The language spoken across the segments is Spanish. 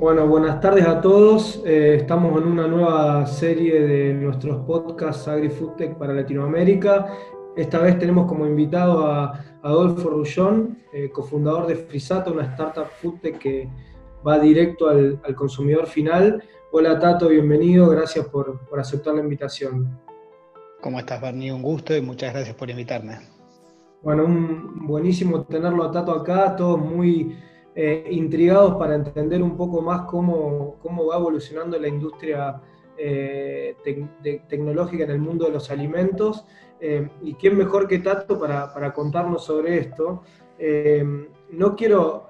Bueno, buenas tardes a todos. Eh, estamos en una nueva serie de nuestros podcasts AgriFoodTech para Latinoamérica. Esta vez tenemos como invitado a Adolfo Rullón, eh, cofundador de Frisata, una startup foodtech que va directo al, consumidor final. Hola Tato, bienvenido, gracias por, por aceptar la invitación. ¿Cómo estás, Barney? Un gusto y muchas gracias por invitarme. Bueno, un, buenísimo tenerlo a Tato acá, todos muy eh, intrigados para entender un poco más cómo, cómo va evolucionando la industria eh, tecnológica en el mundo de los alimentos. Eh, y quién mejor que Tato para, para contarnos sobre esto. no quiero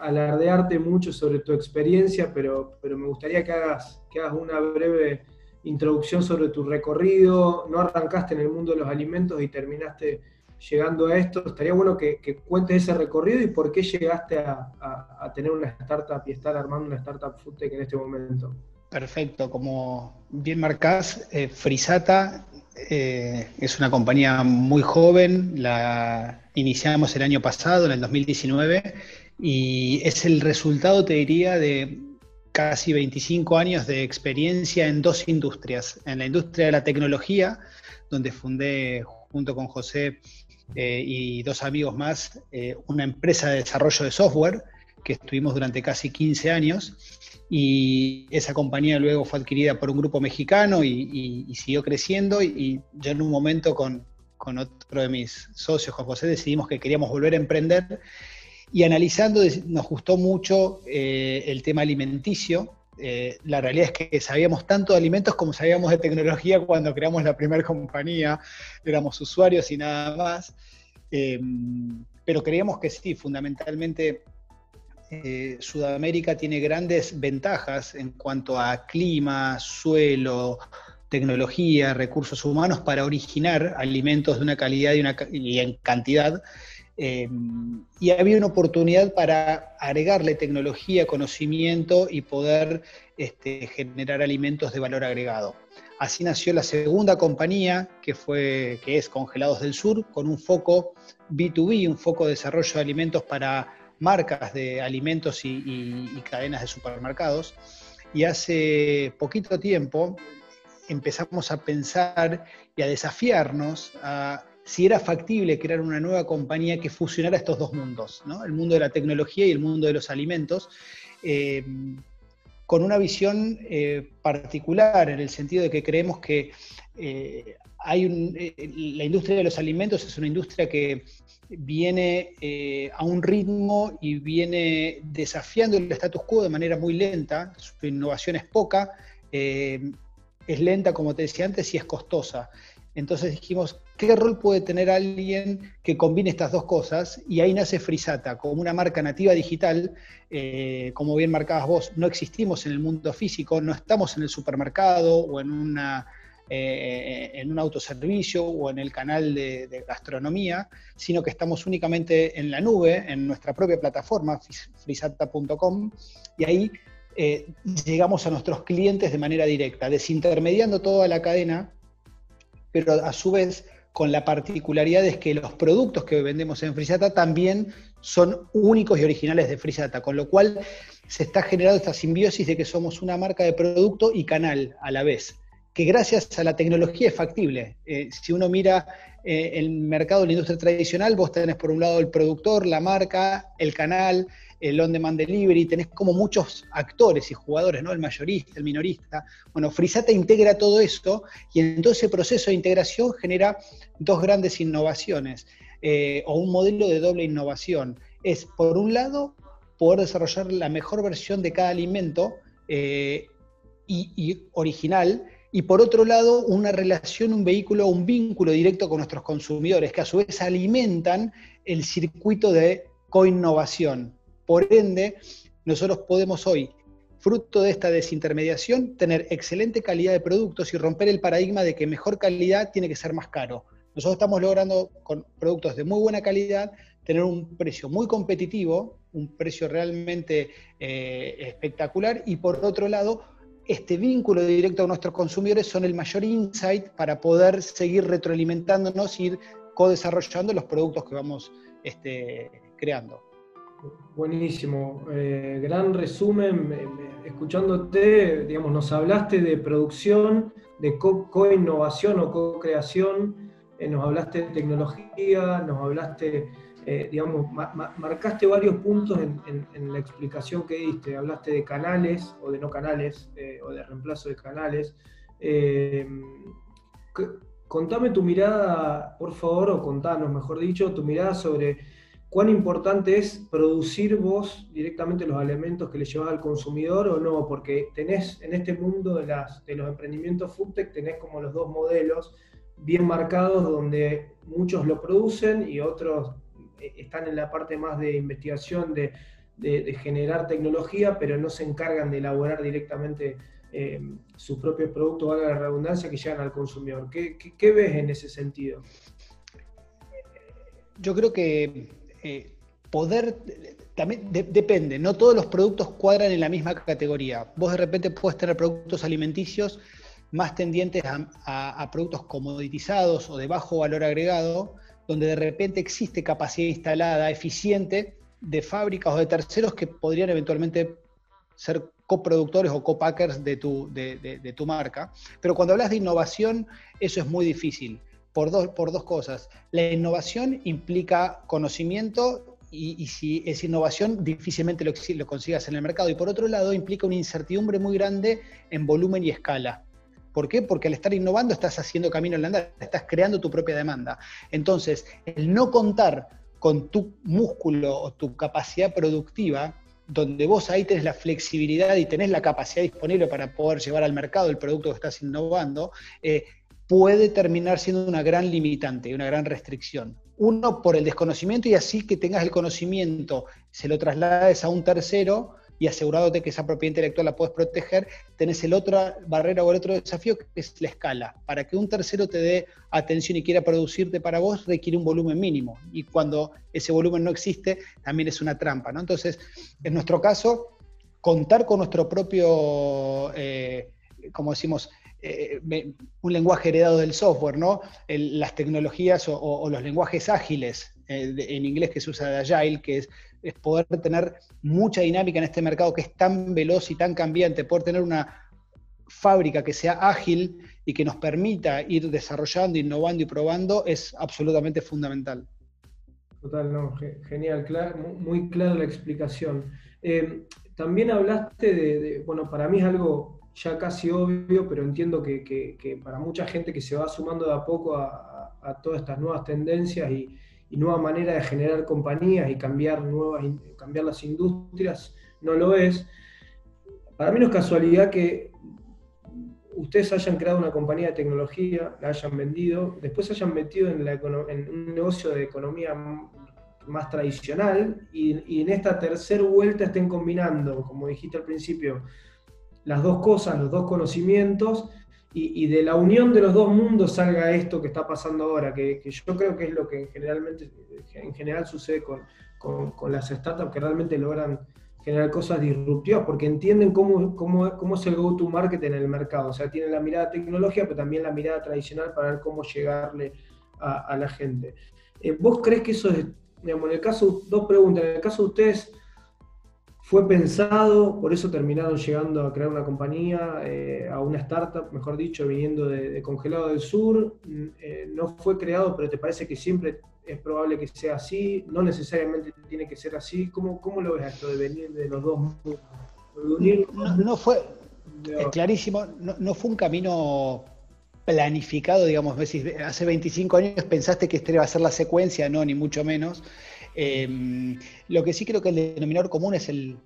alardearte mucho sobre tu experiencia, pero, pero me gustaría que hagas, que hagas una breve introducción sobre tu recorrido. No arrancaste en el mundo de los alimentos y terminaste llegando a esto. Estaría bueno que, cuentes ese recorrido y por qué llegaste a, tener una startup y estar armando una startup foodtech en este momento. Perfecto, como bien marcás, eh, Frisata eh, es una compañía muy joven, la iniciamos el año pasado, en el 2019, y es el resultado, te diría, de casi 25 años de experiencia en dos industrias. En la industria de la tecnología, donde fundé junto con José eh, y dos amigos más eh, una empresa de desarrollo de software que estuvimos durante casi 15 años y esa compañía luego fue adquirida por un grupo mexicano y, siguió creciendo y, yo en un momento con, con, otro de mis socios, Juan José, decidimos que queríamos volver a emprender y analizando nos gustó mucho eh, el tema alimenticio eh, la realidad es que sabíamos tanto de alimentos como sabíamos de tecnología cuando creamos la primera compañía, éramos usuarios y nada más, eh, pero creíamos que sí, fundamentalmente eh, Sudamérica tiene grandes ventajas en cuanto a clima, suelo, tecnología, recursos humanos para originar alimentos de una calidad y, una, y en cantidad eh, y había una oportunidad para agregarle tecnología, conocimiento y poder este, generar alimentos de valor agregado. Así nació la segunda compañía, que, fue, que es Congelados del Sur, con un foco B2B, un foco de desarrollo de alimentos para marcas de alimentos y, y cadenas de supermercados. Y hace poquito tiempo empezamos a pensar y a desafiarnos a si era factible crear una nueva compañía que fusionara estos dos mundos, el mundo de la tecnología y el mundo de los alimentos, eh, con una visión eh, particular en el sentido de que creemos que eh, hay la industria de los alimentos es una industria que viene a un ritmo y viene desafiando el status quo de manera muy lenta, su innovación es poca, es lenta, como te decía antes, y es costosa. Entonces dijimos, ¿qué rol puede tener alguien que combine estas dos cosas? Y ahí nace Frisata, como una marca nativa digital, eh, como bien marcabas vos, no existimos en el mundo físico, no estamos en el supermercado o en, una, eh, en un autoservicio o en el canal de, gastronomía, sino que estamos únicamente en la nube, en nuestra propia plataforma, frisata.com, y ahí eh, llegamos a nuestros clientes de manera directa, desintermediando toda la cadena pero a su vez con la particularidad es que los productos que vendemos en Frisata también son únicos y originales de Frisata, con lo cual se está generando esta simbiosis de que somos una marca de producto y canal a la vez, que gracias a la tecnología es factible. Eh, si uno mira eh, el mercado de la industria tradicional, vos tenés por un lado el productor, la marca, el canal, el on-demand delivery, tenés como muchos actores y jugadores, ¿no? El mayorista, el minorista. Bueno, Frisata integra todo esto y en todo ese proceso de integración genera dos grandes innovaciones eh, o un modelo de doble innovación. Es, por un lado, poder desarrollar la mejor versión de cada alimento eh, y, original, y por otro lado, una relación, un vehículo, un vínculo directo con nuestros consumidores, que a su vez alimentan el circuito de coinnovación. Por ende, nosotros podemos hoy, fruto de esta desintermediación, tener excelente calidad de productos y romper el paradigma de que mejor calidad tiene que ser más caro. Nosotros estamos logrando con productos de muy buena calidad tener un precio muy competitivo, un precio realmente eh, espectacular y por otro lado, este vínculo directo a nuestros consumidores son el mayor insight para poder seguir retroalimentándonos y ir co-desarrollando los productos que vamos este, creando. Buenísimo, eh, gran resumen. Escuchándote, digamos, nos hablaste de producción, de co-innovación o co-creación, eh, nos hablaste de tecnología, nos hablaste, eh, digamos, marcaste varios puntos en, la explicación que diste. Hablaste de canales o de no canales, o de reemplazo de canales. contame tu mirada, por favor, o contanos, mejor dicho, tu mirada sobre cuán importante es producir vos directamente los elementos que le llevas al consumidor o no, porque tenés en este mundo de, los emprendimientos foodtech, tenés como los dos modelos bien marcados donde muchos lo producen y otros eh, están en la parte más de investigación, de, generar tecnología, pero no se encargan de elaborar directamente eh, sus propios productos, valga la redundancia, que llegan al consumidor. ¿Qué, qué ves en ese sentido? Yo creo que eh, poder, también depende, no todos los productos cuadran en la misma categoría. Vos de repente puedes tener productos alimenticios más tendientes a, productos comoditizados o de bajo valor agregado, donde de repente existe capacidad instalada eficiente de fábricas o de terceros que podrían eventualmente ser coproductores o copackers de tu, de tu marca. Pero cuando hablas de innovación, eso es muy difícil por dos, por dos cosas. La innovación implica conocimiento y, si es innovación difícilmente lo, consigas en el mercado. Y por otro lado implica una incertidumbre muy grande en volumen y escala. ¿Por qué? Porque al estar innovando estás haciendo camino en la andar, estás creando tu propia demanda. Entonces, el no contar con tu músculo o tu capacidad productiva, donde vos ahí tenés la flexibilidad y tenés la capacidad disponible para poder llevar al mercado el producto que estás innovando, eh, puede terminar siendo una gran limitante, una gran restricción. Uno, por el desconocimiento y así que tengas el conocimiento, se lo traslades a un tercero y asegurándote que esa propiedad intelectual la puedes proteger, tenés el otra barrera o el otro desafío que es la escala. Para que un tercero te dé atención y quiera producirte para vos, requiere un volumen mínimo. Y cuando ese volumen no existe, también es una trampa. ¿no? Entonces, en nuestro caso, contar con nuestro propio, eh, como decimos, eh, un lenguaje heredado del software, ¿no? las tecnologías o, los lenguajes ágiles, eh, en inglés que se usa de Agile, que es, poder tener mucha dinámica en este mercado que es tan veloz y tan cambiante, poder tener una fábrica que sea ágil y que nos permita ir desarrollando, innovando y probando, es absolutamente fundamental. Total, no, genial, muy clara la explicación. Eh, también hablaste de, bueno, para mí es algo ya casi obvio, pero entiendo que, para mucha gente que se va sumando de a poco a, todas estas nuevas tendencias y, nuevas maneras de generar compañías y cambiar, nuevas, cambiar las industrias, no lo es. Para mí no es casualidad que ustedes hayan creado una compañía de tecnología, la hayan vendido, después hayan metido en, un negocio de economía más tradicional y, y en esta tercera vuelta estén combinando, como dijiste al principio, las dos cosas, los dos conocimientos, y, de la unión de los dos mundos salga esto que está pasando ahora, que, yo creo que es lo que generalmente, en general sucede con, con, las startups que realmente logran generar cosas disruptivas, porque entienden cómo, cómo, cómo es el go-to-market en el mercado. O sea, tienen la mirada tecnológica, pero también la mirada tradicional para ver cómo llegarle a, la gente. Eh, ¿Vos crees que eso es, digamos, en el caso, dos preguntas, en el caso de ustedes, fue pensado, por eso terminaron llegando a crear una compañía, eh, a una startup, mejor dicho, viniendo de, Congelado del Sur. Mm, eh, no fue creado, pero te parece que siempre es probable que sea así, no necesariamente tiene que ser así. ¿Cómo, cómo lo ves esto de venir de los dos? No, fue, clarísimo, no, fue un camino planificado, digamos, hace 25 años pensaste que este iba a ser la secuencia, no, ni mucho menos. Em, lo que sí creo que el denominador común es el,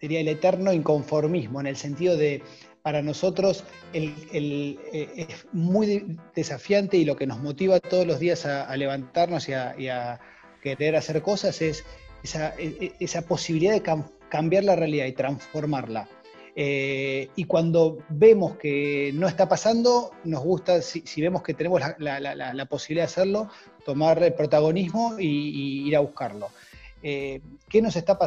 el eterno inconformismo, en el sentido de, para nosotros el, eh, es muy desafiante y lo que nos motiva todos los días a, levantarnos y a, querer hacer cosas es esa, e, e, posibilidad de cambiar la realidad y transformarla. Eh, y cuando vemos que no está pasando, nos gusta, si, vemos que tenemos la, posibilidad de hacerlo, tomar el protagonismo y, ir a buscarlo. Eh, ¿Qué nos, está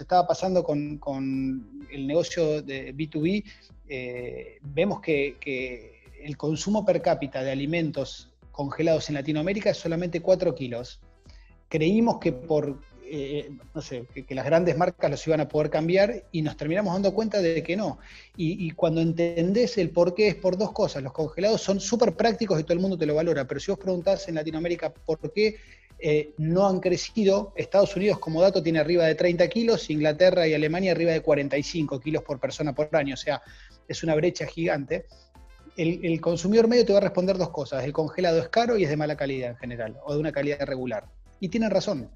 estaba pasando con, el negocio de B2B? Eh, vemos que, que, el consumo per cápita de alimentos congelados en Latinoamérica es solamente 4 kilos. Creímos que por eh, no sé, que, las grandes marcas los iban a poder cambiar y nos terminamos dando cuenta de que no. Y, cuando entendés el por qué es por dos cosas, los congelados son súper prácticos y todo el mundo te lo valora, pero si vos preguntás en Latinoamérica por qué eh, no han crecido, Estados Unidos como dato tiene arriba de 30 kilos, Inglaterra y Alemania arriba de 45 kilos por persona por año, o sea, es una brecha gigante. El, el consumidor medio te va a responder dos cosas, el congelado es caro y es de mala calidad en general, o de una calidad regular. Y tienen razón,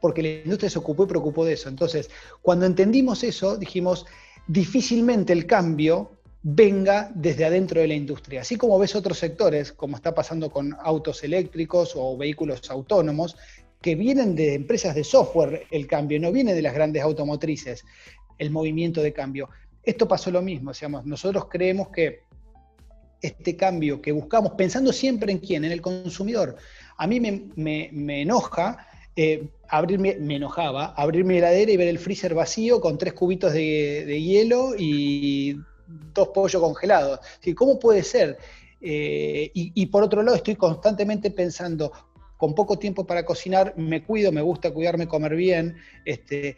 porque la industria se ocupó y preocupó de eso. Entonces, cuando entendimos eso, dijimos, difícilmente el cambio venga desde adentro de la industria. Así como ves otros sectores, como está pasando con autos eléctricos o vehículos autónomos, que vienen de empresas de software el cambio, no viene de las grandes automotrices el movimiento de cambio. Esto pasó lo mismo, digamos, nosotros creemos que este cambio que buscamos, pensando siempre en quién, en el consumidor, a mí me, enoja, eh, me enojaba, abrir mi heladera y ver el freezer vacío con tres cubitos de, hielo y dos pollos congelados. ¿Cómo puede ser? Eh, y, por otro lado, estoy constantemente pensando, con poco tiempo para cocinar, me cuido, me gusta cuidarme, comer bien. Este,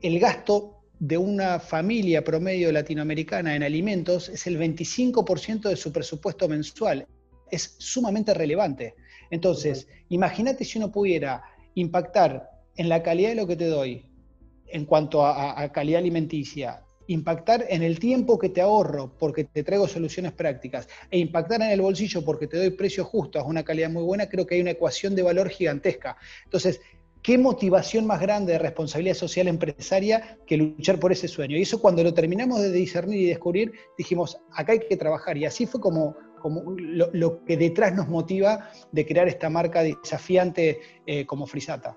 el gasto de una familia promedio latinoamericana en alimentos es el 25% de su presupuesto mensual. Es sumamente relevante. Entonces, imagínate si uno pudiera impactar en la calidad de lo que te doy en cuanto a, calidad alimenticia, impactar en el tiempo que te ahorro porque te traigo soluciones prácticas e impactar en el bolsillo porque te doy precio justo a una calidad muy buena, creo que hay una ecuación de valor gigantesca. Entonces, ¿qué motivación más grande de responsabilidad social empresaria que luchar por ese sueño? Y eso cuando lo terminamos de discernir y descubrir, dijimos, acá hay que trabajar. Y así fue como como lo, que detrás nos motiva de crear esta marca desafiante eh, como Frisata.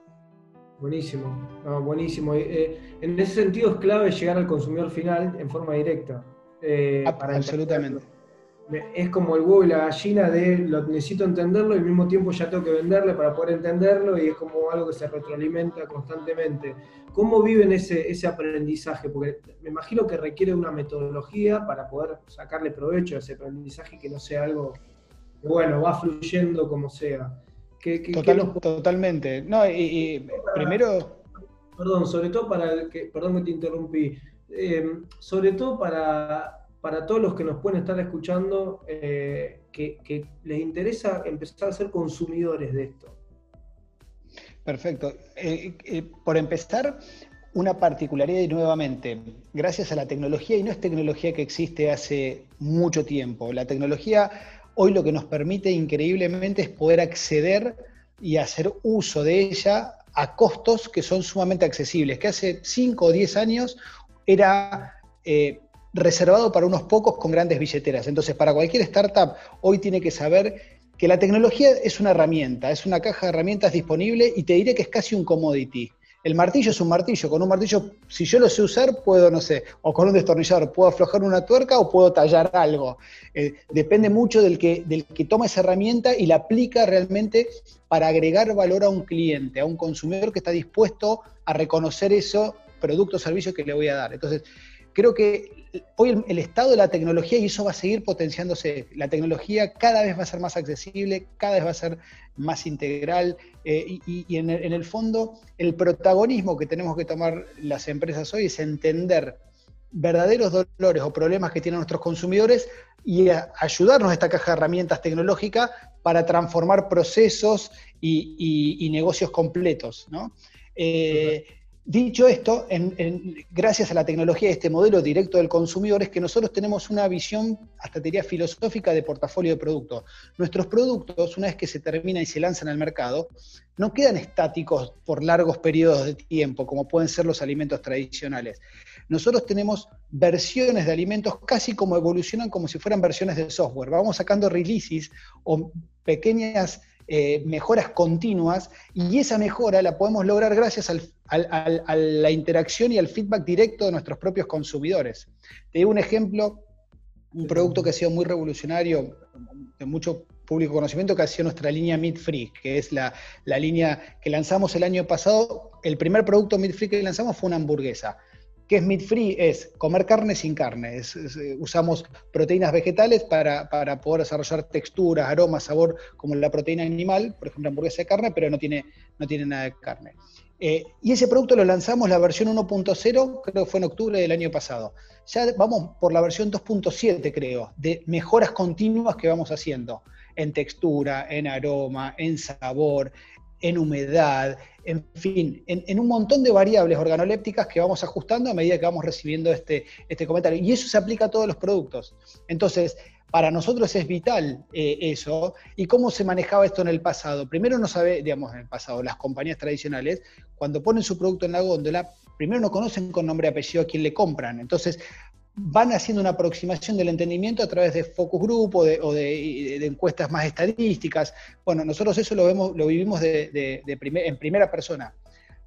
Buenísimo, buenísimo. Eh, en ese sentido es clave llegar al consumidor final en forma directa. Eh, absolutamente es como el huevo y la gallina de lo necesito entenderlo y al mismo tiempo ya tengo que venderle para poder entenderlo y es como algo que se retroalimenta constantemente. ¿Cómo viven ese, ese aprendizaje? Porque me imagino que requiere una metodología para poder sacarle provecho a ese aprendizaje que no sea algo que, bueno, va fluyendo como sea. Totalmente. No, y, primero... Perdón, sobre todo para que, perdón que te interrumpí, eh, sobre todo para para todos los que nos pueden estar escuchando eh, que, les interesa empezar a ser consumidores de esto? Perfecto. Eh, eh, por empezar, una particularidad y nuevamente, gracias a la tecnología, y no es tecnología que existe hace mucho tiempo, la tecnología hoy lo que nos permite increíblemente es poder acceder y hacer uso de ella a costos que son sumamente accesibles, que hace 5 o 10 años era reservado para unos pocos con grandes billeteras. Entonces, para cualquier startup hoy tiene que saber que la tecnología es una herramienta, es una caja de herramientas disponible y te diré que es casi un commodity. El martillo es un martillo, con un martillo, si yo lo sé usar, puedo, no sé, o con un destornillador, puedo aflojar una tuerca o puedo tallar algo. Eh, depende mucho del que, del que toma esa herramienta y la aplica realmente para agregar valor a un cliente, a un consumidor que está dispuesto a reconocer eso, producto o servicio que le voy a dar. Entonces, creo que hoy el, estado de la tecnología, y eso va a seguir potenciándose, la tecnología cada vez va a ser más accesible, cada vez va a ser más integral, eh, y, en, el, fondo el protagonismo que tenemos que tomar las empresas hoy es entender verdaderos dolores o problemas que tienen nuestros consumidores y ayudarnos a esta caja de herramientas tecnológica para transformar procesos y, negocios completos. ¿no? Eh, Dicho esto, gracias a la tecnología de este modelo directo del consumidor, es que nosotros tenemos una visión, hasta diría filosófica, de portafolio de productos. Nuestros productos, una vez que se terminan y se lanzan al mercado, no quedan estáticos por largos periodos de tiempo, como pueden ser los alimentos tradicionales. Nosotros tenemos versiones de alimentos casi como evolucionan como si fueran versiones de software. Vamos sacando releases o pequeñas eh, mejoras continuas y esa mejora la podemos lograr gracias a la interacción y al feedback directo de nuestros propios consumidores. Te digo un ejemplo, un producto que ha sido muy revolucionario, de mucho público conocimiento, que ha sido nuestra línea Meat Free, que es la, la línea que lanzamos el año pasado. El primer producto Meat Free que lanzamos fue una hamburguesa. ¿Qué es meat free? Es comer carne sin carne. Eh, usamos proteínas vegetales para, poder desarrollar texturas, aromas, sabor, como la proteína animal, por ejemplo, hamburguesa de carne, pero no tiene, no tiene nada de carne. Eh, y ese producto lo lanzamos, la versión 1.0, creo que fue en octubre del año pasado. Ya vamos por la versión 2.7, creo, de mejoras continuas que vamos haciendo en textura, en aroma, en sabor, en humedad, en fin, en, un montón de variables organolépticas que vamos ajustando a medida que vamos recibiendo este, este comentario. Y eso se aplica a todos los productos. Entonces, para nosotros es vital eh, eso. ¿Y cómo se manejaba esto en el pasado? Primero no sabe, digamos, en el pasado, las compañías tradicionales, cuando ponen su producto en la góndola, primero no conocen con nombre y apellido a quién le compran. Entonces, van haciendo una aproximación del entendimiento a través de focus group o de, encuestas más estadísticas. Bueno, nosotros eso lo, vemos, lo vivimos en primera persona.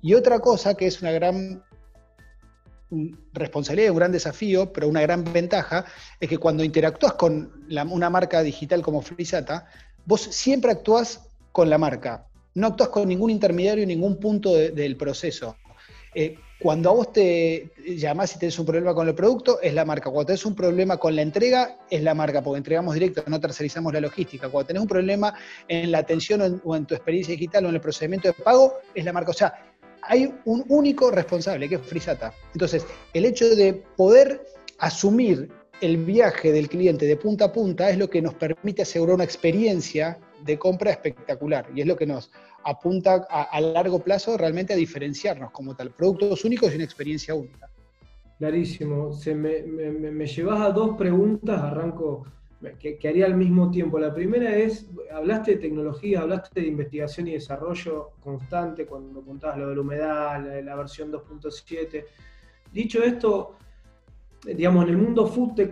Y otra cosa que es una gran responsabilidad, un gran desafío, pero una gran ventaja, es que cuando interactúas con una marca digital como Frisata, vos siempre actúas con la marca, no actúas con ningún intermediario, ningún punto del proceso. Eh, cuando a vos te llamás y tenés un problema con el producto, es la marca. Cuando tenés un problema con la entrega, es la marca, porque entregamos directo, no tercerizamos la logística. Cuando tenés un problema en la atención o en tu experiencia digital o en el procedimiento de pago, es la marca. O sea, hay un único responsable, que es Frisata. Entonces, el hecho de poder asumir el viaje del cliente de punta a punta es lo que nos permite asegurar una experiencia de compra espectacular y es lo que nos apunta a, largo plazo realmente a diferenciarnos como tal. Productos únicos y una experiencia única. Clarísimo. Se me, me llevas a dos preguntas, arranco que, haría al mismo tiempo. La primera es, hablaste de tecnología, hablaste de investigación y desarrollo constante cuando contabas lo de la humedad, la, versión 2.7. Dicho esto, digamos, en el mundo food te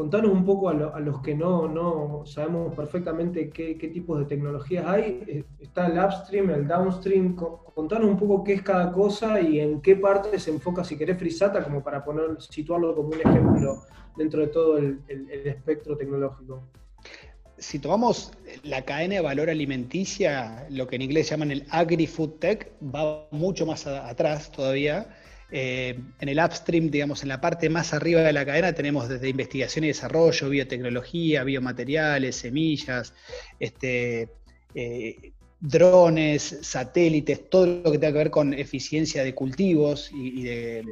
contanos un poco a, los que no, no sabemos perfectamente qué, tipos de tecnologías hay. Eh, está el upstream, el downstream. Contanos un poco qué es cada cosa y en qué parte se enfoca, si querés, Frisata, como para poner, situarlo como un ejemplo dentro de todo el, espectro tecnológico. Si tomamos la cadena de valor alimenticia, lo que en inglés llaman el agri-food tech, va mucho más atrás todavía eh, en el upstream, digamos, en la parte más arriba de la cadena, tenemos desde investigación y desarrollo, biotecnología, biomateriales, semillas, este, eh, drones, satélites, todo lo que tenga que ver con eficiencia de cultivos y, de,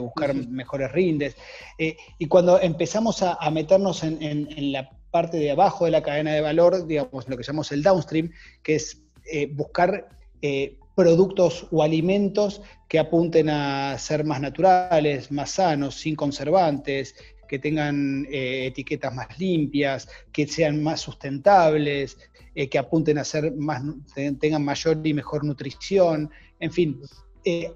buscar mejores rindes. Eh, y cuando empezamos a, meternos en, la parte de abajo de la cadena de valor, digamos, lo que llamamos el downstream, que es buscar productos o alimentos que apunten a ser más naturales, más sanos, sin conservantes, que tengan eh, etiquetas más limpias, que sean más sustentables, eh, que apunten a ser más, tengan mayor y mejor nutrición, en fin. Eh,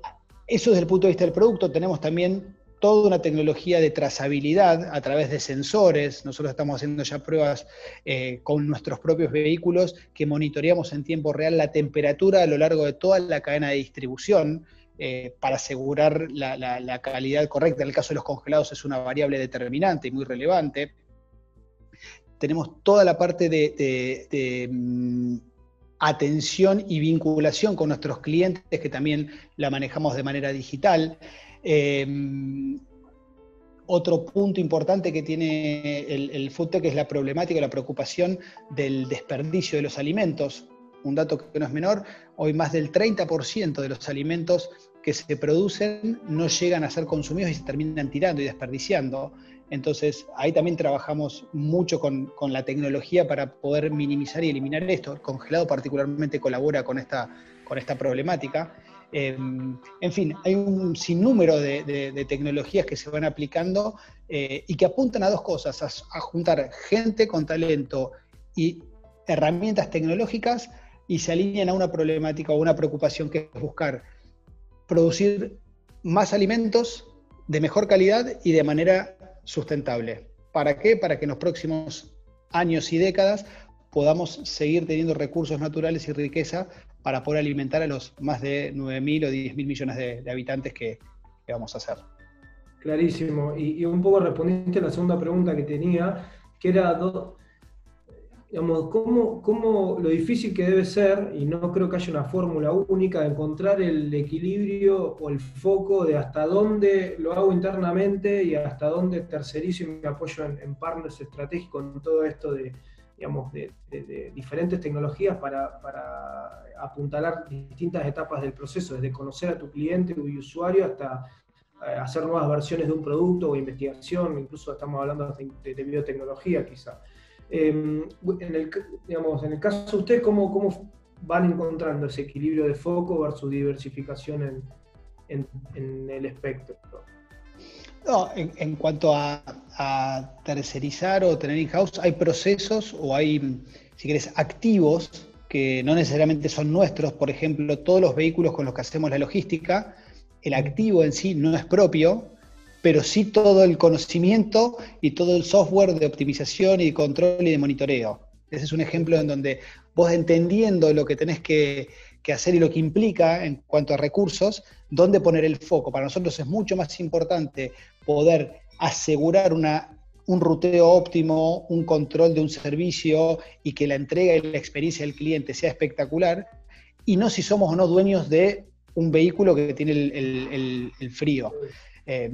eso desde el punto de vista del producto. Tenemos también toda una tecnología de trazabilidad a través de sensores. Nosotros estamos haciendo ya pruebas eh, con nuestros propios vehículos que monitoreamos en tiempo real la temperatura a lo largo de toda la cadena de distribución. Eh, para asegurar la, calidad correcta. En el caso de los congelados es una variable determinante y muy relevante. Tenemos toda la parte de, mm, atención y vinculación con nuestros clientes que también la manejamos de manera digital. Em, otro punto importante que tiene el, el foodtech es la problemática, la preocupación del desperdicio de los alimentos. Un dato que no es menor, hoy más del 30% de los alimentos que se producen no llegan a ser consumidos y se terminan tirando y desperdiciando. Entonces, ahí también trabajamos mucho con, con, la tecnología para poder minimizar y eliminar esto. El congelado particularmente colabora con esta, con esta problemática. Em, en fin, hay un sinnúmero de, tecnologías que se van aplicando eh, y que apuntan a dos cosas, a, juntar gente con talento y herramientas tecnológicas y se alinean a una problemática o una preocupación que es buscar producir más alimentos de mejor calidad y de manera sustentable. ¿Para qué? Para que en los próximos años y décadas podamos seguir teniendo recursos naturales y riqueza para poder alimentar a los más de 9.000 o 10.000 millones de, habitantes que, vamos a hacer. Clarísimo. Y, un poco respondiste a la segunda pregunta que tenía, que era, digamos, ¿cómo, ¿cómo, lo difícil que debe ser, y no creo que haya una fórmula única, de encontrar el equilibrio o el foco de hasta dónde lo hago internamente y hasta dónde tercerizo y me apoyo en, en partners estratégicos en todo esto de digamos, de, diferentes tecnologías para, para, apuntalar distintas etapas del proceso, desde conocer a tu cliente y usuario hasta eh, hacer nuevas versiones de un producto o investigación, incluso estamos hablando de, biotecnología quizá. Em, en, el, digamos, en el caso de usted, ¿cómo, ¿cómo van encontrando ese equilibrio de foco versus diversificación en, en, el espectro? No, en, cuanto a, a, tercerizar o tener in-house, hay procesos o hay, si querés, activos que no necesariamente son nuestros. Por ejemplo, todos los vehículos con los que hacemos la logística, el activo en sí no es propio, pero sí todo el conocimiento y todo el software de optimización y control y de monitoreo. Ese es un ejemplo en donde vos entendiendo lo que tenés que, hacer y lo que implica en cuanto a recursos, dónde poner el foco. Para nosotros es mucho más importante poder asegurar una, un ruteo óptimo, un control de un servicio y que la entrega y la experiencia del cliente sea espectacular, y no si somos o no dueños de un vehículo que tiene el, frío. Eh,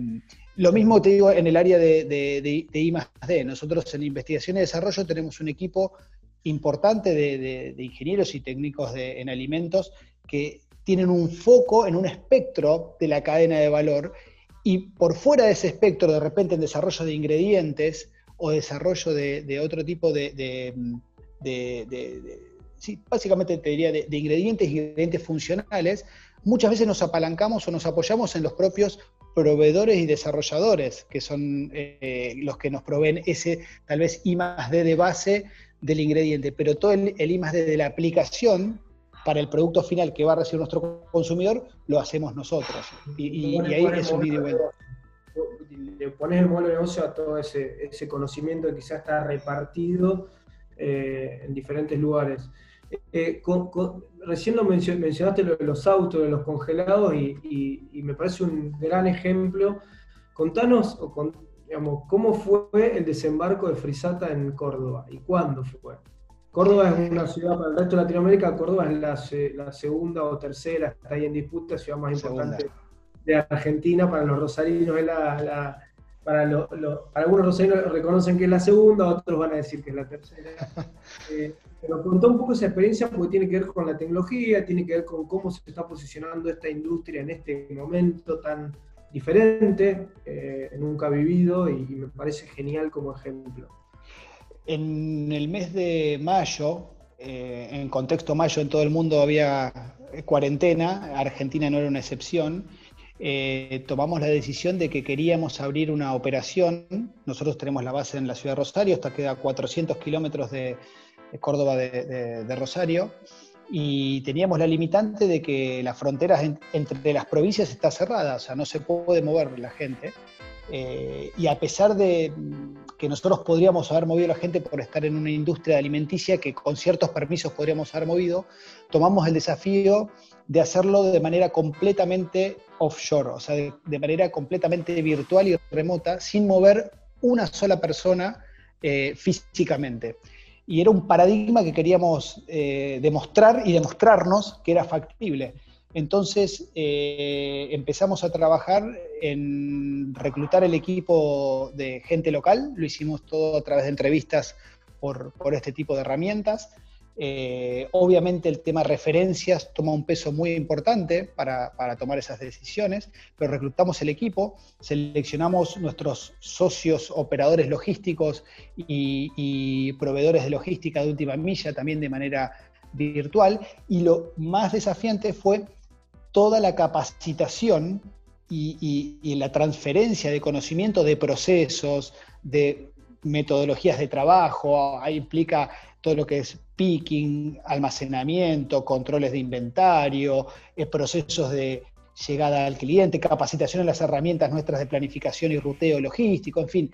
lo mismo te digo en el área de, de, I+D. Nosotros en investigación y desarrollo tenemos un equipo importante de, ingenieros y técnicos en alimentos que tienen un foco en un espectro de la cadena de valor y por fuera de ese espectro, de repente en desarrollo de ingredientes o desarrollo de, otro tipo de, sí, básicamente te diría de, ingredientes y ingredientes funcionales, muchas veces nos apalancamos o nos apoyamos en los propios proveedores y desarrolladores, que son eh, los que nos proveen ese tal vez I más D de base del ingrediente, pero todo el, I más D de la aplicación para el producto final que va a recibir nuestro consumidor, lo hacemos nosotros. Y, ahí es un video Le pones el modelo de negocio a todo ese, conocimiento que quizás está repartido eh, en diferentes lugares. Eh, recién lo mencionaste lo de los autos, de los congelados, y, me parece un gran ejemplo. Contanos, digamos, cómo fue el desembarco de Frisata en Córdoba y cuándo fue. Córdoba es una ciudad para el resto de Latinoamérica, Córdoba es la, segunda o tercera, está ahí en disputa, ciudad más importante de Argentina, para los rosarinos es la, para, algunos rosarinos reconocen que es la segunda, otros van a decir que es la tercera. Eh, pero contó un poco esa experiencia porque tiene que ver con la tecnología, tiene que ver con cómo se está posicionando esta industria en este momento tan diferente, eh, nunca vivido y, me parece genial como ejemplo. En el mes de mayo, eh, en contexto mayo en todo el mundo había cuarentena, Argentina no era una excepción, eh, tomamos la decisión de que queríamos abrir una operación. Nosotros tenemos la base en la ciudad de Rosario, hasta queda 400 kilómetros de, Córdoba de, Rosario, y teníamos la limitante de que las fronteras entre las provincias está cerrada, o sea, no se puede mover la gente. Eh, y a pesar de que nosotros podríamos haber movido a la gente por estar en una industria alimenticia que con ciertos permisos podríamos haber movido, tomamos el desafío de hacerlo de manera completamente offshore, o sea, de, manera completamente virtual y remota, sin mover una sola persona eh, físicamente y era un paradigma que queríamos eh, demostrar y demostrarnos que era factible. Entonces eh, empezamos a trabajar en reclutar el equipo de gente local, lo hicimos todo a través de entrevistas por, por este tipo de herramientas. Eh, obviamente el tema referencias toma un peso muy importante para, tomar esas decisiones, pero reclutamos el equipo, seleccionamos nuestros socios operadores logísticos y, proveedores de logística de última milla también de manera virtual y lo más desafiante fue toda la capacitación y, la transferencia de conocimiento de procesos, de metodologías de trabajo, ahí implica todo lo que es picking, almacenamiento, controles de inventario, eh, procesos de llegada al cliente, capacitación en las herramientas nuestras de planificación y ruteo logístico, en fin,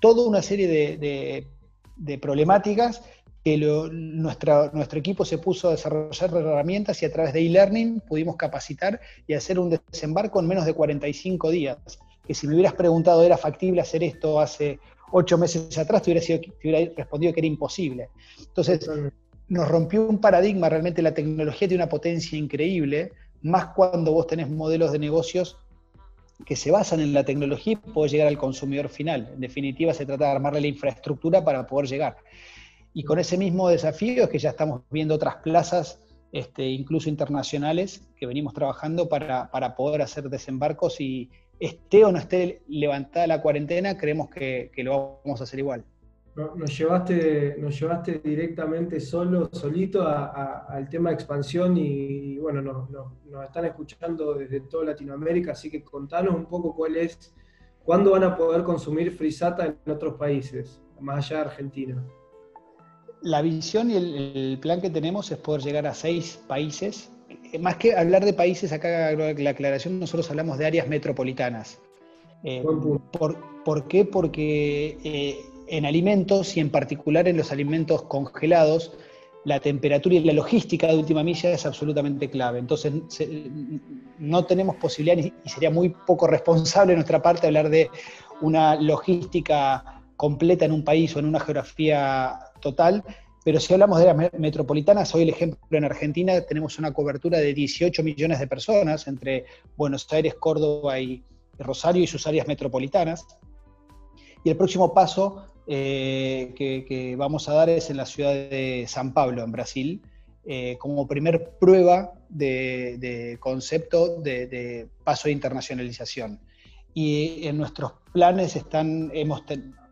toda una serie de, problemáticas que nuestro equipo se puso a desarrollar herramientas y a través de e-learning pudimos capacitar y hacer un desembarco en menos de 45 días. Que si me hubieras preguntado, ¿era factible hacer esto hace ocho meses atrás te hubiera, sido, hubiera respondido que era imposible. Entonces, nos rompió un paradigma, realmente la tecnología tiene una potencia increíble, más cuando vos tenés modelos de negocios que se basan en la tecnología y poder llegar al consumidor final. En definitiva, se trata de armarle la infraestructura para poder llegar. Y con ese mismo desafío es que ya estamos viendo otras plazas, este, incluso internacionales, que venimos trabajando para, poder hacer desembarcos y esté o no esté levantada la cuarentena, creemos que, lo vamos a hacer igual. Nos llevaste, nos llevaste directamente solo, solito al tema de expansión y, bueno, nos están escuchando desde toda Latinoamérica, así que contanos un poco cuál es, cuándo van a poder consumir frisata en otros países, más allá de Argentina. La visión y el, plan que tenemos es poder llegar a seis países. Más que hablar de países, acá la aclaración, nosotros hablamos de áreas metropolitanas. Eh, por, qué? Porque eh, en alimentos y en particular en los alimentos congelados, la temperatura y la logística de última milla es absolutamente clave. Entonces, no tenemos posibilidad y sería muy poco responsable de nuestra parte hablar de una logística completa en un país o en una geografía total, pero si hablamos de las metropolitanas, hoy el ejemplo en Argentina tenemos una cobertura de 18 millones de personas entre Buenos Aires, Córdoba y Rosario y sus áreas metropolitanas. Y el próximo paso eh, que, vamos a dar es en la ciudad de San Pablo, en Brasil, eh, como primer prueba de, concepto de, paso de internacionalización. Y en nuestros planes están, hemos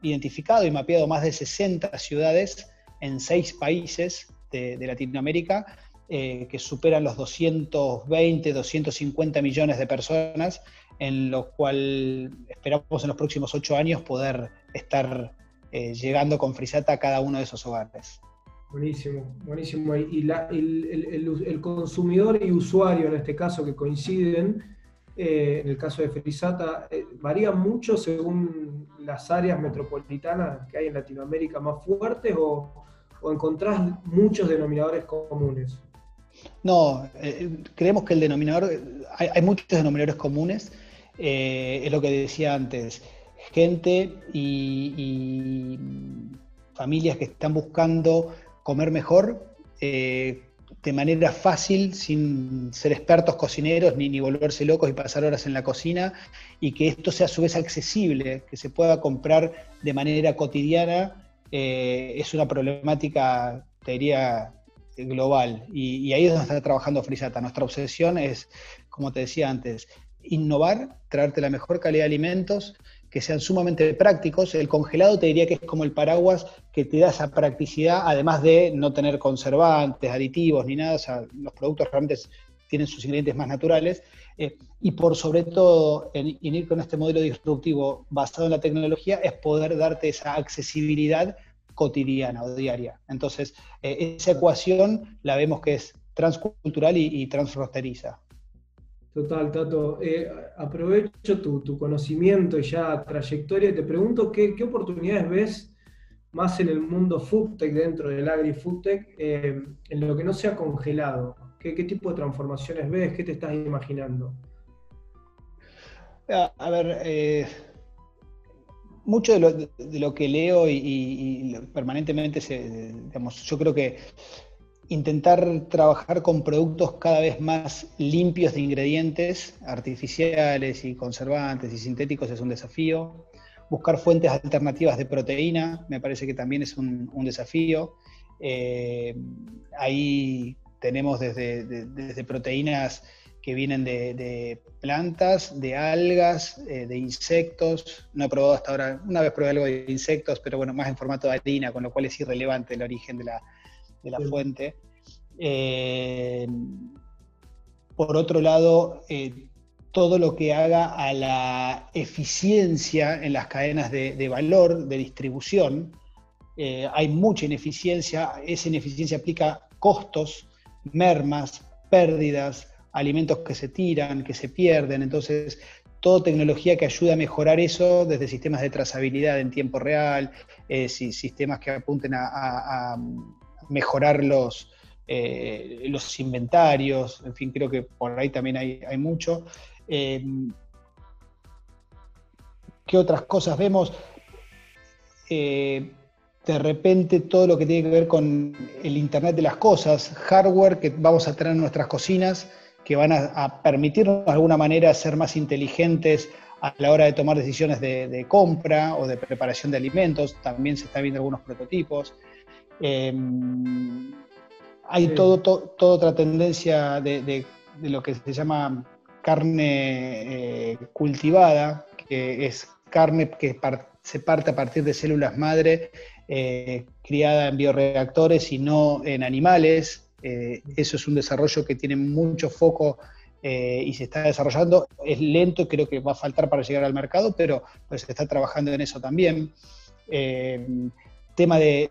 identificado y mapeado más de 60 ciudades en seis países de, Latinoamérica, eh, que superan los 220, 250 millones de personas, en lo cual esperamos en los próximos ocho años poder estar eh, llegando con Frisata a cada uno de esos hogares. Buenísimo, buenísimo. Y el, consumidor y usuario, en este caso, que coinciden, eh, en el caso de Frisata, eh, varía mucho según las áreas metropolitanas que hay en Latinoamérica más fuertes o, o encontrás muchos denominadores comunes? No, creemos que el denominador, hay, muchos denominadores comunes, es lo que decía antes gente y, familias que están buscando comer mejor eh, de manera fácil, sin ser expertos cocineros ni, ni volverse locos y pasar horas en la cocina, y que esto sea a su vez accesible, que se pueda comprar de manera cotidiana, eh, es una problemática, te diría, global. Y, y, ahí es donde está trabajando Frisata. Nuestra obsesión es, como te decía antes, innovar, traerte la mejor calidad de alimentos, que sean sumamente prácticos. El congelado te diría que es como el paraguas que te da esa practicidad, además de no tener conservantes, aditivos ni nada, los productos realmente tienen sus ingredientes más naturales. Eh, y por sobre todo, en, ir con este modelo disruptivo basado en la tecnología, es poder darte esa accesibilidad cotidiana o diaria. Entonces, eh, esa ecuación la vemos que es transcultural y, y transfronteriza. Total, Tato. Eh, aprovecho tu, conocimiento y ya trayectoria y te pregunto qué, oportunidades ves más en el mundo foodtech, dentro del agri-foodtech, eh, en lo que no sea congelado. ¿Qué, tipo de transformaciones ves? ¿Qué te estás imaginando? A, ver, eh, mucho de lo, que leo y, permanentemente, digamos, yo creo que intentar trabajar con productos cada vez más limpios de ingredientes artificiales y conservantes y sintéticos es un desafío. Buscar fuentes alternativas de proteína me parece que también es un, desafío. Eh, ahí tenemos desde, proteínas que vienen de, plantas, de algas, eh, de insectos. No he probado hasta ahora, una vez probé algo de insectos, pero bueno, más en formato de harina, con lo cual es irrelevante el origen de la, de la fuente. Eh, por otro lado, eh, todo lo que haga a la eficiencia en las cadenas de, valor, de distribución. Eh, hay mucha ineficiencia, esa ineficiencia aplica costos, mermas, pérdidas, alimentos que se tiran, que se pierden. Entonces, toda tecnología que ayude a mejorar eso, desde sistemas de trazabilidad en tiempo real, sistemas que apunten a mejorar los, eh, los inventarios, en fin, creo que por ahí también hay, mucho. Eh, ¿Qué otras cosas vemos? Eh, de repente todo lo que tiene que ver con el Internet de las Cosas, hardware que vamos a tener en nuestras cocinas, que van a, permitirnos de alguna manera ser más inteligentes a la hora de tomar decisiones de, de compra o de preparación de alimentos. También se están viendo algunos prototipos. Em, hay todo, toda otra tendencia de, lo que se llama carne eh, cultivada, que es carne que se parte a partir de células madre eh, criada en bioreactores y no en animales. Eh, eso es un desarrollo que tiene mucho foco y se está desarrollando. Es lento, creo que va a faltar para llegar al mercado, pero pues, se está trabajando en eso también tema de,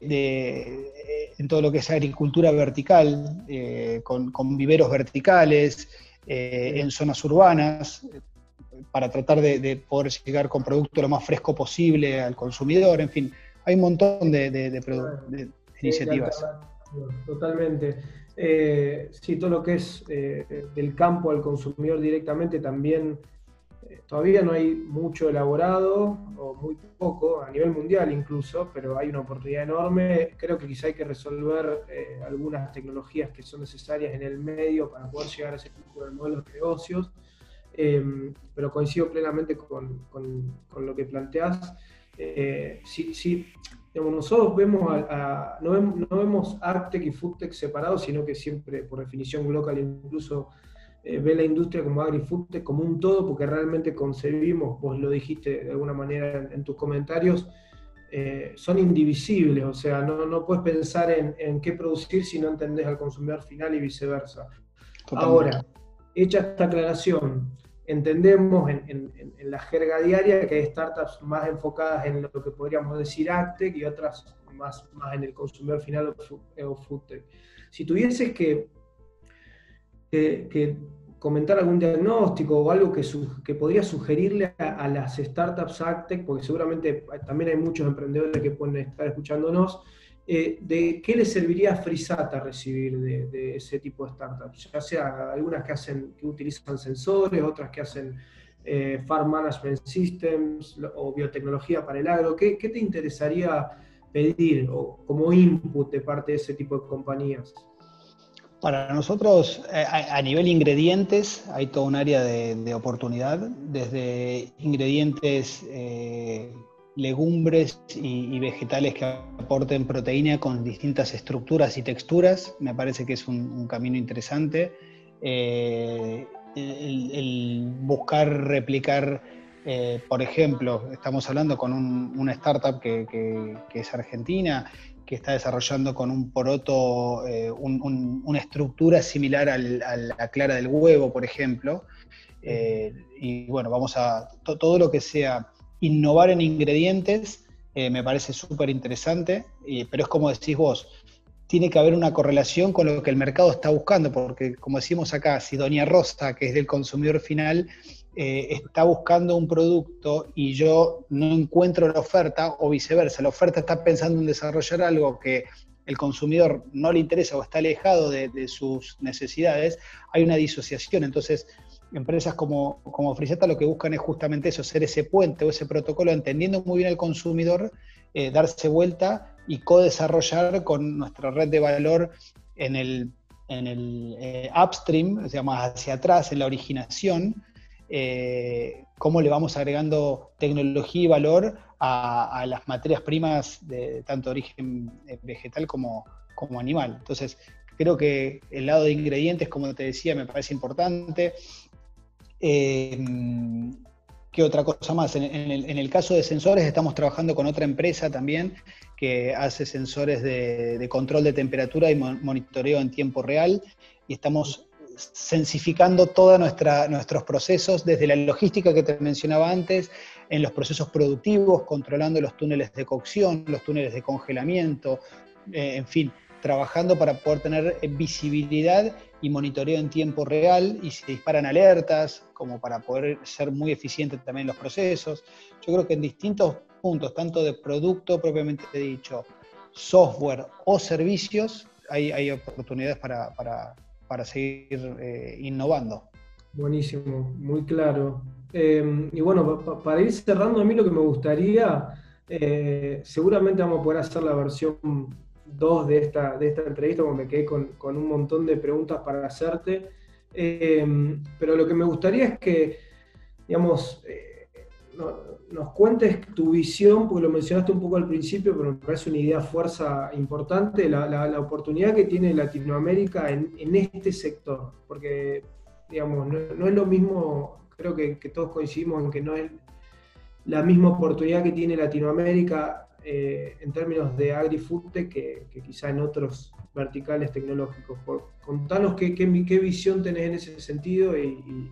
en todo lo que es agricultura vertical, eh, con, viveros verticales, eh, en zonas urbanas, para tratar de, poder llegar con producto lo más fresco posible al consumidor, en fin, hay un montón de, iniciativas. Totalmente. Eh, sí, todo lo que es del campo al consumidor directamente también todavía no hay mucho elaborado, o muy poco, a nivel mundial incluso, pero hay una oportunidad enorme. Creo que quizá hay que resolver eh, algunas tecnologías que son necesarias en el medio para poder llegar a ese tipo de modelos de negocios. Em, pero coincido plenamente con, con, lo que planteás. Eh, sí, sí, nosotros vemos no, vemos, no vemos y Foodtech separados, sino que siempre, por definición local, incluso eh, ve la industria como agri-food como un todo, porque realmente concebimos, vos lo dijiste de alguna manera en, tus comentarios, eh, son indivisibles, o sea, no, no puedes pensar en, qué producir si no entendés al consumidor final y viceversa. Ahora, hecha esta aclaración, entendemos en, la jerga diaria que hay startups más enfocadas en lo que podríamos decir ACTEC y otras más, más en el consumidor final o, FoodTech. Si tuvieses que que, comentar algún diagnóstico o algo que, que podría sugerirle a, las startups ACTEC, porque seguramente también hay muchos emprendedores que pueden estar escuchándonos, eh, de qué les serviría a Frisata recibir de, ese tipo de startups, ya sea algunas que hacen, utilizan sensores, otras que hacen eh, Farm Management Systems o biotecnología para el agro. ¿Qué, ¿Qué, te interesaría pedir o como input de parte de ese tipo de compañías? Para nosotros, eh, a, nivel ingredientes, hay todo un área de, oportunidad, desde ingredientes, eh, legumbres y, vegetales que aporten proteína con distintas estructuras y texturas, me parece que es un, camino interesante. Eh, el, buscar replicar, por ejemplo, estamos hablando con una startup que es argentina, que está desarrollando con un poroto eh, una estructura similar a la clara del huevo, por ejemplo. Eh, y bueno, vamos a todo lo que sea innovar en ingredientes eh, me parece súper interesante, pero es como decís vos, tiene que haber una correlación con lo que el mercado está buscando, porque como decimos acá, si Doña Rosa, que es del consumidor final, eh, está buscando un producto y yo no encuentro la oferta o viceversa, la oferta está pensando en desarrollar algo que el consumidor no le interesa o está alejado de, sus necesidades, hay una disociación. Entonces, empresas como, como lo que buscan es justamente eso, ser ese puente o ese protocolo, entendiendo muy bien al consumidor, eh, darse vuelta y co-desarrollar con nuestra red de valor en el, en el eh, upstream, o sea, más hacia atrás, en la originación, eh, cómo le vamos agregando tecnología y valor a, las materias primas de tanto origen eh, vegetal como, como animal. Entonces, creo que el lado de ingredientes, como te decía, me parece importante. Eh, ¿Qué otra cosa más? En, el, caso de sensores, estamos trabajando con otra empresa también que hace sensores de, control de temperatura y monitoreo en tiempo real y estamos sensificando todos nuestros procesos, desde la logística que te mencionaba antes, en los procesos productivos, controlando los túneles de cocción, los túneles de congelamiento, eh, en fin, trabajando para poder tener visibilidad y monitoreo en tiempo real y se disparan alertas, como para poder ser muy eficiente también en los procesos. Yo creo que en distintos puntos, tanto de producto propiamente dicho, software o servicios, hay, oportunidades para, para seguir eh, innovando. Buenísimo, muy claro. Em, y bueno, para ir cerrando, a mí lo que me gustaría, eh, seguramente vamos a poder hacer la versión 2 de esta, de esta entrevista, porque me quedé con, con un montón de preguntas para hacerte. Em, pero lo que me gustaría es que, digamos, eh, nos cuentes tu visión, porque lo mencionaste un poco al principio, pero me parece una idea fuerza importante, la, oportunidad que tiene Latinoamérica en, este sector, porque, digamos, no, es lo mismo, creo que, todos coincidimos en que no es la misma oportunidad que tiene Latinoamérica eh, en términos de agri-food que, quizá en otros verticales tecnológicos. Contanos qué, qué, visión tenés en ese sentido y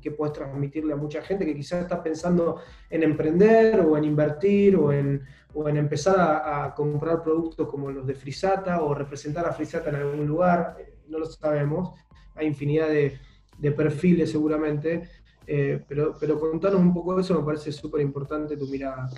que puedes transmitirle a mucha gente que quizás está pensando en emprender o en invertir o en, o en empezar a, comprar productos como los de Frisata o representar a Frisata en algún lugar, no lo sabemos, hay infinidad de, de perfiles seguramente, eh, pero, pero contanos un poco de eso, me parece súper importante tu mirada.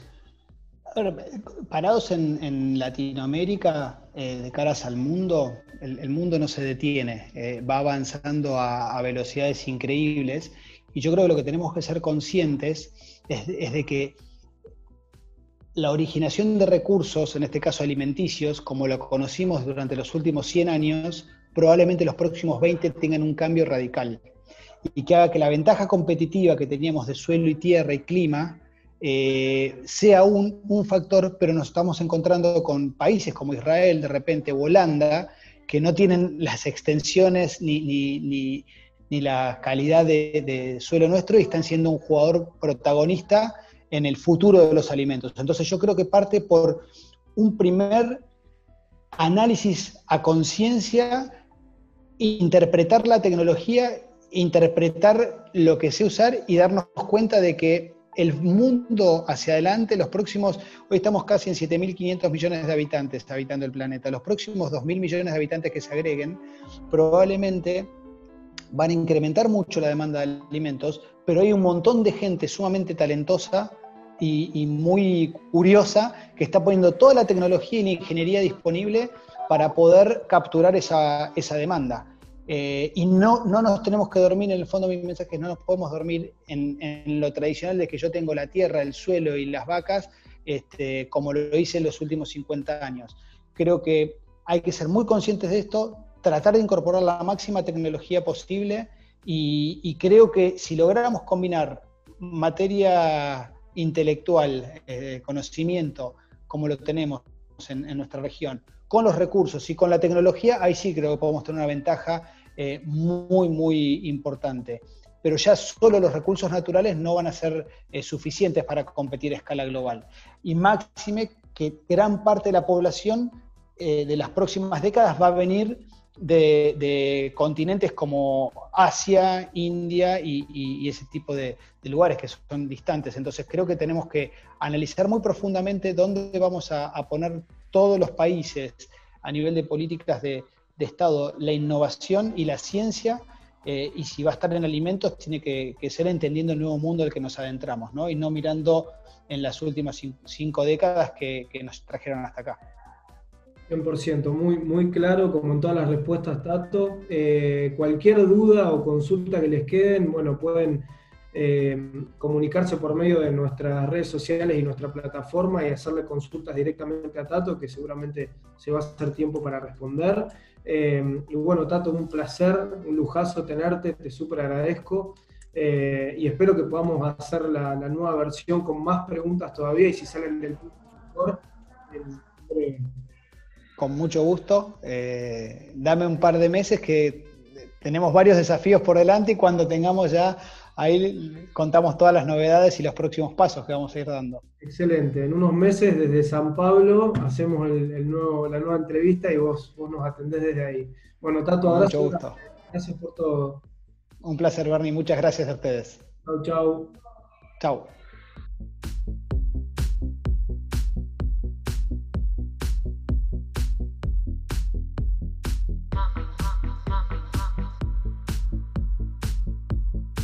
Parados en, Latinoamérica, eh, de caras al mundo, el, mundo no se detiene, eh, va avanzando a, velocidades increíbles. Y yo creo que lo que tenemos que ser conscientes es, de que la originación de recursos, en este caso alimenticios, como lo conocimos durante los últimos 100 años, probablemente los próximos 20 tengan un cambio radical. Y que haga que la ventaja competitiva que teníamos de suelo y tierra y clima eh, sea un, un, factor, pero nos estamos encontrando con países como Israel, de repente, o Holanda, que no tienen las extensiones ni, ni, ni, la calidad de, suelo nuestro y están siendo un jugador protagonista en el futuro de los alimentos. Entonces yo creo que parte por un primer análisis a conciencia, interpretar la tecnología, interpretar lo que sé usar y darnos cuenta de que el mundo hacia adelante, los próximos, hoy estamos casi en 7.500 millones de habitantes habitando el planeta, los próximos 2.000 millones de habitantes que se agreguen, probablemente van a incrementar mucho la demanda de alimentos, pero hay un montón de gente sumamente talentosa y, muy curiosa que está poniendo toda la tecnología y la ingeniería disponible para poder capturar esa, esa demanda. Eh, y no, no nos tenemos que dormir, en el fondo mi mensaje es no nos podemos dormir en, lo tradicional de que yo tengo la tierra, el suelo y las vacas, este, como lo hice en los últimos 50 años. Creo que hay que ser muy conscientes de esto, tratar de incorporar la máxima tecnología posible y, creo que si lográramos combinar materia intelectual, eh, conocimiento, como lo tenemos en nuestra región, con los recursos y con la tecnología, ahí sí creo que podemos tener una ventaja eh, muy, muy importante. Pero ya solo los recursos naturales no van a ser eh, suficientes para competir a escala global. Y máxime que gran parte de la población eh, de las próximas décadas va a venir de, continentes como Asia, India y, ese tipo de, lugares que son distantes. Entonces creo que tenemos que analizar muy profundamente dónde vamos a, poner todos los países a nivel de políticas de, Estado, la innovación y la ciencia. Eh, y si va a estar en alimentos, tiene que, ser entendiendo el nuevo mundo al que nos adentramos, ¿no? y no mirando en las últimas cinco décadas que nos trajeron hasta acá. 100%, muy, muy claro, como en todas las respuestas, Tato. Eh, cualquier duda o consulta que les queden, bueno, pueden eh, comunicarse por medio de nuestras redes sociales y nuestra plataforma y hacerle consultas directamente a Tato, que seguramente se va a hacer tiempo para responder. Eh, y bueno, Tato, un placer, un lujazo tenerte, te súper agradezco. y espero que podamos hacer la, nueva versión con más preguntas todavía y si salen del mejor, con mucho gusto. Eh, dame un par de meses que tenemos varios desafíos por delante y cuando tengamos ya, ahí contamos todas las novedades y los próximos pasos que vamos a ir dando. Excelente. En unos meses desde San Pablo hacemos el, nuevo, la nueva entrevista y vos, vos nos atendés desde ahí. Bueno, Tato, abrazo. Mucho gusto. Gracias por todo. Un placer, Bernie. Muchas gracias a ustedes. Chau, chau. Chau.